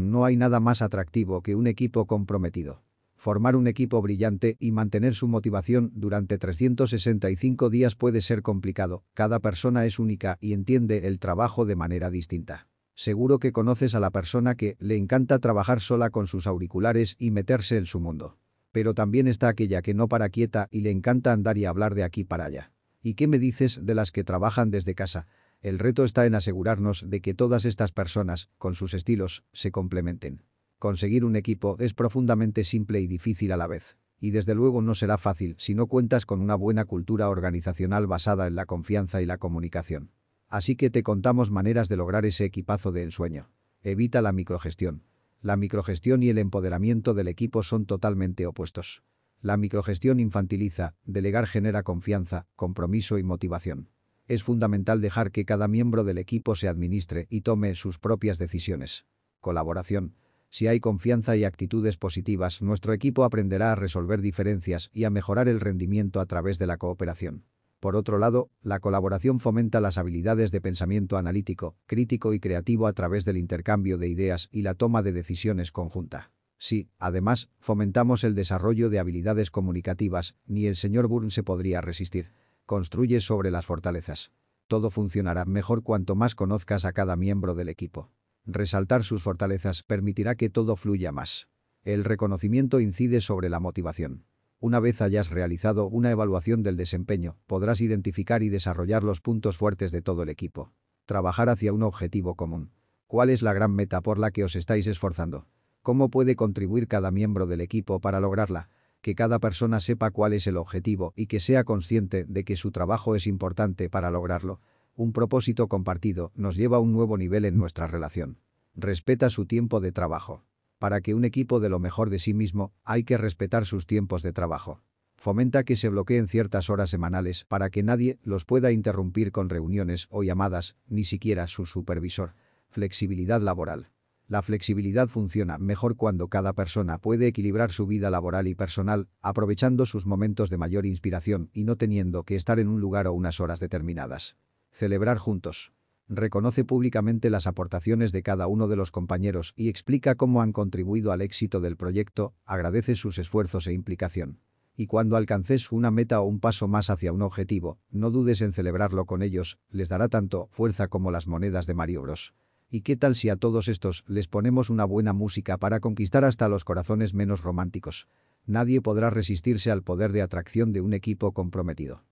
No hay nada más atractivo que un equipo comprometido. Formar un equipo brillante y mantener su motivación durante 365 días puede ser complicado, cada persona es única y entiende el trabajo de manera distinta. Seguro que conoces a la persona que le encanta trabajar sola con sus auriculares y meterse en su mundo. Pero también está aquella que no para quieta y le encanta andar y hablar de aquí para allá. ¿Y qué me dices de las que trabajan desde casa? El reto está en asegurarnos de que todas estas personas, con sus estilos, se complementen. Conseguir un equipo es profundamente simple y difícil a la vez. Y desde luego no será fácil si no cuentas con una buena cultura organizacional basada en la confianza y la comunicación. Así que te contamos maneras de lograr ese equipazo de ensueño. Evita la microgestión. La microgestión y el empoderamiento del equipo son totalmente opuestos. La microgestión infantiliza, delegar genera confianza, compromiso y motivación. Es fundamental dejar que cada miembro del equipo se administre y tome sus propias decisiones. Colaboración. Si hay confianza y actitudes positivas, nuestro equipo aprenderá a resolver diferencias y a mejorar el rendimiento a través de la cooperación. Por otro lado, la colaboración fomenta las habilidades de pensamiento analítico, crítico y creativo a través del intercambio de ideas y la toma de decisiones conjunta. Si, además, fomentamos el desarrollo de habilidades comunicativas, ni el señor Burn se podría resistir. Construye sobre las fortalezas. Todo funcionará mejor cuanto más conozcas a cada miembro del equipo. Resaltar sus fortalezas permitirá que todo fluya más. El reconocimiento incide sobre la motivación. Una vez hayas realizado una evaluación del desempeño, podrás identificar y desarrollar los puntos fuertes de todo el equipo. Trabajar hacia un objetivo común. ¿Cuál es la gran meta por la que os estáis esforzando? ¿Cómo puede contribuir cada miembro del equipo para lograrla? Que cada persona sepa cuál es el objetivo y que sea consciente de que su trabajo es importante para lograrlo. Un propósito compartido nos lleva a un nuevo nivel en nuestra relación. Respeta su tiempo de trabajo. Para que un equipo dé lo mejor de sí mismo, hay que respetar sus tiempos de trabajo. Fomenta que se bloqueen ciertas horas semanales para que nadie los pueda interrumpir con reuniones o llamadas, ni siquiera su supervisor. Flexibilidad laboral. La flexibilidad funciona mejor cuando cada persona puede equilibrar su vida laboral y personal, aprovechando sus momentos de mayor inspiración y no teniendo que estar en un lugar o unas horas determinadas. Celebrar juntos. Reconoce públicamente las aportaciones de cada uno de los compañeros y explica cómo han contribuido al éxito del proyecto, agradece sus esfuerzos e implicación. Y cuando alcances una meta o un paso más hacia un objetivo, no dudes en celebrarlo con ellos, les dará tanto fuerza como las monedas de Mario Bros. ¿Y qué tal si a todos estos les ponemos una buena música para conquistar hasta los corazones menos románticos? Nadie podrá resistirse al poder de atracción de un equipo comprometido.